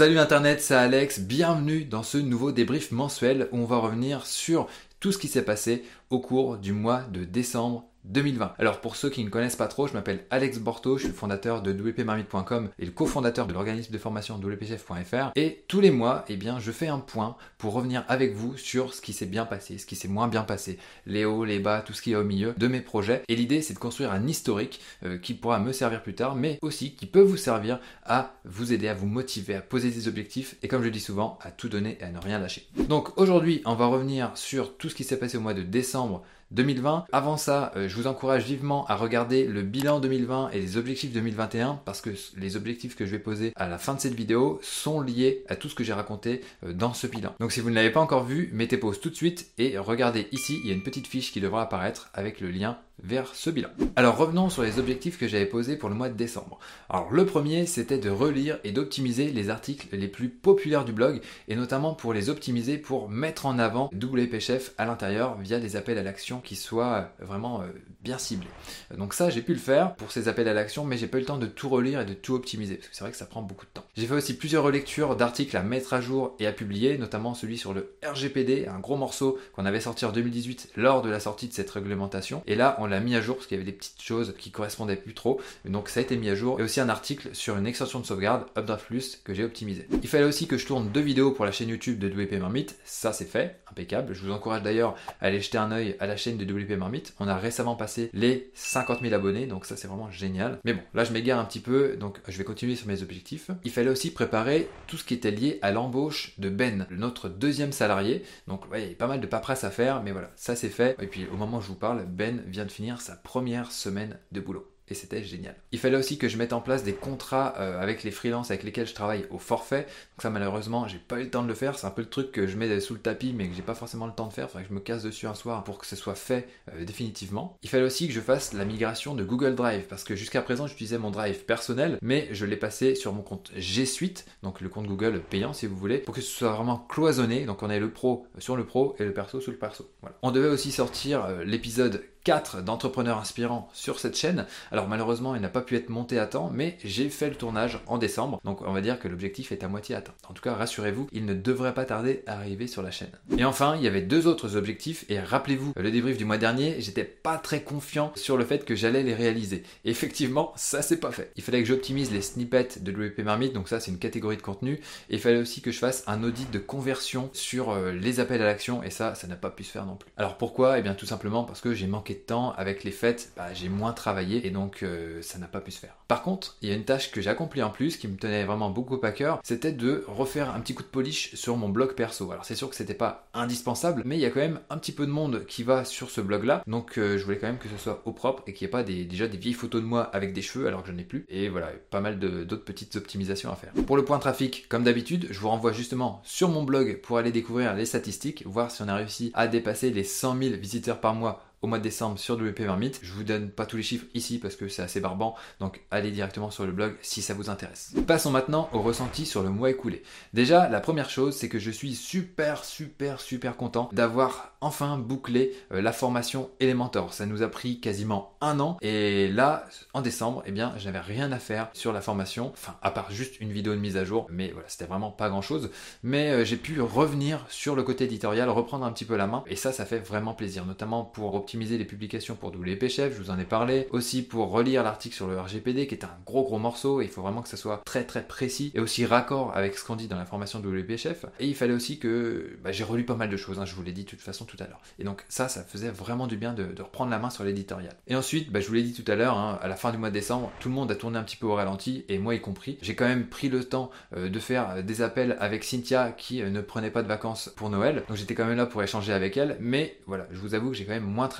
Salut Internet, c'est Alex, bienvenue dans ce nouveau débrief mensuel où on va revenir sur tout ce qui s'est passé au cours du mois de décembre 2020. Alors pour ceux qui ne connaissent pas trop, je m'appelle Alex Borto, je suis fondateur de wpmarmite.com et le cofondateur de l'organisme de formation wpchef.fr et tous les mois, eh bien, je fais un point pour revenir avec vous sur ce qui s'est bien passé, ce qui s'est moins bien passé, les hauts, les bas, tout ce qui est au milieu de mes projets. Et l'idée, c'est de construire un historique euh, qui pourra me servir plus tard, mais aussi qui peut vous servir à vous aider, à vous motiver, à poser des objectifs et comme je dis souvent, à tout donner et à ne rien lâcher. Donc aujourd'hui, on va revenir sur tout ce qui s'est passé au mois de décembre 2020. Avant ça, euh, je vous encourage vivement à regarder le bilan 2020 et les objectifs 2021 parce que les objectifs que je vais poser à la fin de cette vidéo sont liés à tout ce que j'ai raconté euh, dans ce bilan. Donc si vous ne l'avez pas encore vu, mettez pause tout de suite et regardez ici, il y a une petite fiche qui devra apparaître avec le lien vers ce bilan. Alors revenons sur les objectifs que j'avais posés pour le mois de décembre. Alors le premier, c'était de relire et d'optimiser les articles les plus populaires du blog et notamment pour les optimiser pour mettre en avant WP Chef à l'intérieur via des appels à l'action qui soient vraiment euh, bien ciblés. Donc ça, j'ai pu le faire pour ces appels à l'action, mais j'ai pas eu le temps de tout relire et de tout optimiser parce que c'est vrai que ça prend beaucoup de temps. J'ai fait aussi plusieurs relectures d'articles à mettre à jour et à publier, notamment celui sur le RGPD, un gros morceau qu'on avait sorti en 2018 lors de la sortie de cette réglementation. Et là, on l'a mis à jour parce qu'il y avait des petites choses qui correspondaient plus trop. Donc ça a été mis à jour. Et aussi un article sur une extension de sauvegarde, Updraft Plus, que j'ai optimisé. Il fallait aussi que je tourne deux vidéos pour la chaîne YouTube de WP Marmite. Ça c'est fait, impeccable. Je vous encourage d'ailleurs à aller jeter un œil à la chaîne de WP Marmite. On a récemment passé les 50 000 abonnés, donc ça c'est vraiment génial. Mais bon, là je m'égare un petit peu, donc je vais continuer sur mes objectifs. Il fallait aussi préparer tout ce qui était lié à l'embauche de Ben, notre deuxième salarié. Donc ouais, il y a pas mal de paperasse à faire, mais voilà, ça c'est fait. Et puis au moment où je vous parle, Ben vient de finir sa première semaine de boulot c'était génial. Il fallait aussi que je mette en place des contrats euh, avec les freelances avec lesquels je travaille au forfait. Donc ça malheureusement j'ai pas eu le temps de le faire. C'est un peu le truc que je mets sous le tapis mais que j'ai pas forcément le temps de faire. Faudrait que je me casse dessus un soir pour que ce soit fait euh, définitivement. Il fallait aussi que je fasse la migration de Google Drive parce que jusqu'à présent j'utilisais mon Drive personnel mais je l'ai passé sur mon compte G Suite, donc le compte Google payant si vous voulez, pour que ce soit vraiment cloisonné. Donc on ait le pro sur le pro et le perso sur le perso. On devait aussi sortir euh, l'épisode 4 d'entrepreneurs inspirants sur cette chaîne. Alors malheureusement, il n'a pas pu être monté à temps, mais j'ai fait le tournage en décembre. Donc on va dire que l'objectif est à moitié atteint. En tout cas, rassurez-vous, il ne devrait pas tarder à arriver sur la chaîne. Et enfin, il y avait deux autres objectifs et rappelez-vous, le débrief du mois dernier, j'étais pas très confiant sur le fait que j'allais les réaliser. Effectivement, ça c'est pas fait. Il fallait que j'optimise les snippets de WP Marmite, donc ça c'est une catégorie de contenu, et il fallait aussi que je fasse un audit de conversion sur euh, les appels à l'action et ça ça n'a pas pu se faire non plus. Alors pourquoi? Eh bien tout simplement parce que j'ai manqué de temps, avec les fêtes, bah, j'ai moins travaillé et donc euh, ça n'a pas pu se faire. Par contre, il y a une tâche que j'ai accomplie en plus qui me tenait vraiment beaucoup à cœur, c'était de refaire un petit coup de polish sur mon blog perso. Alors c'est sûr que c'était pas indispensable, mais il y a quand même un petit peu de monde qui va sur ce blog là, donc euh, je voulais quand même que ce soit au propre et qu'il n'y ait pas des, déjà des vieilles photos de moi avec des cheveux alors que je n'en ai plus. Et voilà, pas mal d'autres petites optimisations à faire. Pour le point trafic, comme d'habitude, je vous renvoie justement sur mon blog pour aller découvrir les statistiques, voir si on a réussi à dépasser les 100 000 visiteurs par mois au mois de décembre sur WP Marmite. Je vous donne pas tous les chiffres ici parce que c'est assez barbant, donc allez directement sur le blog si ça vous intéresse. Passons maintenant au ressenti sur le mois écoulé. Déjà, la première chose, c'est que je suis super, super, super content d'avoir enfin bouclé euh, la formation Elementor. Ça nous a pris quasiment un an et là, en décembre, eh bien, j'avais rien à faire sur la formation, enfin, à part juste une vidéo de mise à jour, mais voilà, c'était vraiment pas grand chose. Mais euh, j'ai pu revenir sur le côté éditorial, reprendre un petit peu la main et ça, ça fait vraiment plaisir, notamment pour optimiser les publications pour WP Chef, je vous en ai parlé, aussi pour relire l'article sur le RGPD qui est un gros gros morceau, il faut vraiment que ça soit très très précis et aussi raccord avec ce qu'on dit dans la formation WP Chef. Et il fallait aussi que bah, j'ai relu pas mal de choses, hein, je vous l'ai dit de toute façon tout à l'heure. Et donc ça, ça faisait vraiment du bien de, reprendre la main sur l'éditorial. Et ensuite, bah, je vous l'ai dit tout à l'heure, hein, à la fin du mois de décembre, tout le monde a tourné un petit peu au ralenti, et moi y compris. J'ai quand même pris le temps euh, de faire des appels avec Cynthia qui euh, ne prenait pas de vacances pour Noël, donc j'étais quand même là pour échanger avec elle, mais voilà, je vous avoue que j'ai quand même moins travaillé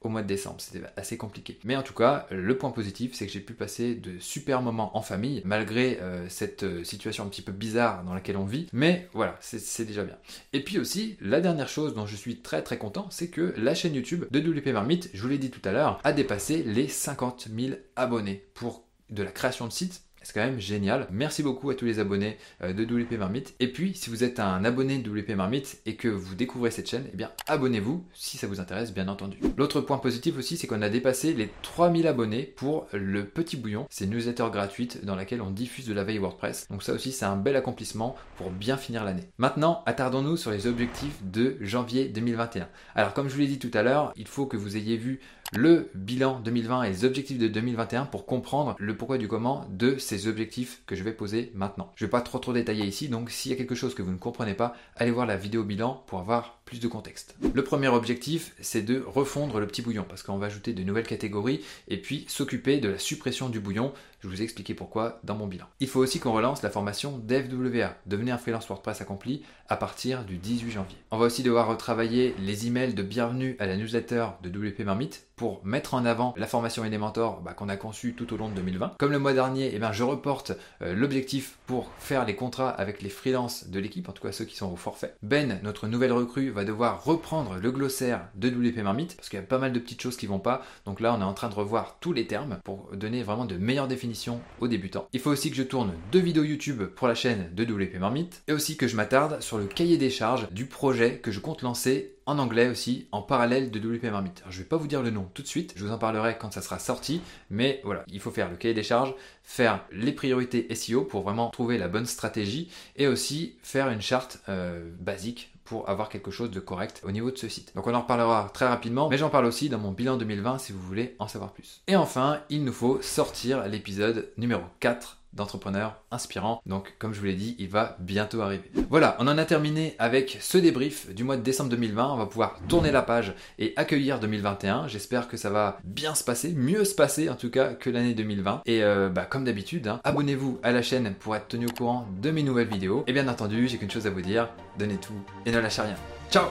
au mois de décembre. C'était assez compliqué. Mais en tout cas, le point positif, c'est que j'ai pu passer de super moments en famille, malgré euh, cette euh, situation un petit peu bizarre dans laquelle on vit. Mais voilà, c'est déjà bien. Et puis aussi, la dernière chose dont je suis très très content, c'est que la chaîne YouTube de WP Marmite, je vous l'ai dit tout à l'heure, a dépassé les 50 000 abonnés pour de la création de sites C'est quand même génial. Merci beaucoup à tous les abonnés euh, de WP Marmite. Et puis, si vous êtes un abonné de WP Marmite et que vous découvrez cette chaîne, eh bien, abonnez-vous si ça vous intéresse, bien entendu. L'autre point positif aussi, c'est qu'on a dépassé les 3000 abonnés pour le Petit Bouillon. C'est une newsletter gratuite dans laquelle on diffuse de la veille WordPress. Donc ça aussi, c'est un bel accomplissement pour bien finir l'année. Maintenant, attardons-nous sur les objectifs de janvier 2021. Alors, comme je vous l'ai dit tout à l'heure, il faut que vous ayez vu le bilan 2020 et les objectifs de 2021 pour comprendre le pourquoi du comment de ces objectifs que je vais poser maintenant. Je ne vais pas trop trop détailler ici, donc s'il y a quelque chose que vous ne comprenez pas, allez voir la vidéo bilan pour avoir plus de contexte. Le premier objectif, c'est de refondre le petit bouillon, parce qu'on va ajouter de nouvelles catégories et puis s'occuper de la suppression du bouillon. Je vous ai expliqué pourquoi dans mon bilan. Il faut aussi qu'on relance la formation DevWA, devenir un freelance WordPress accompli, à partir du 18 janvier. On va aussi devoir retravailler les emails de bienvenue à la newsletter de WP Marmite pour mettre en avant la formation Elementor bah, qu'on a conçue tout au long de 2020. Comme le mois dernier, eh ben, je reporte euh, l'objectif pour faire les contrats avec les freelances de l'équipe, en tout cas ceux qui sont au forfait. Ben, notre nouvelle recrue, va devoir reprendre le glossaire de WP Marmite parce qu'il y a pas mal de petites choses qui vont pas. Donc là, on est en train de revoir tous les termes pour donner vraiment de meilleures définitions aux débutants. Il faut aussi que je tourne deux vidéos YouTube pour la chaîne de WP Marmite et aussi que je m'attarde sur le cahier des charges du projet que je compte lancer en anglais aussi, en parallèle de WP Marmite. Je vais pas vous dire le nom tout de suite, je vous en parlerai quand ça sera sorti, mais voilà, il faut faire le cahier des charges, faire les priorités SEO pour vraiment trouver la bonne stratégie et aussi faire une charte euh, basique pour avoir quelque chose de correct au niveau de ce site. Donc on en reparlera très rapidement, mais j'en parle aussi dans mon bilan 2020 si vous voulez en savoir plus. Et enfin, il nous faut sortir l'épisode numéro 4 d'entrepreneurs inspirants. Donc, comme je vous l'ai dit, il va bientôt arriver. Voilà, on en a terminé avec ce débrief du mois de décembre 2020. On va pouvoir tourner la page et accueillir 2021. J'espère que ça va bien se passer, mieux se passer en tout cas que l'année 2020. Et euh, bah, comme d'habitude, hein, abonnez-vous à la chaîne pour être tenu au courant de mes nouvelles vidéos. Et bien entendu, j'ai qu'une chose à vous dire, donnez tout et ne lâchez rien. Ciao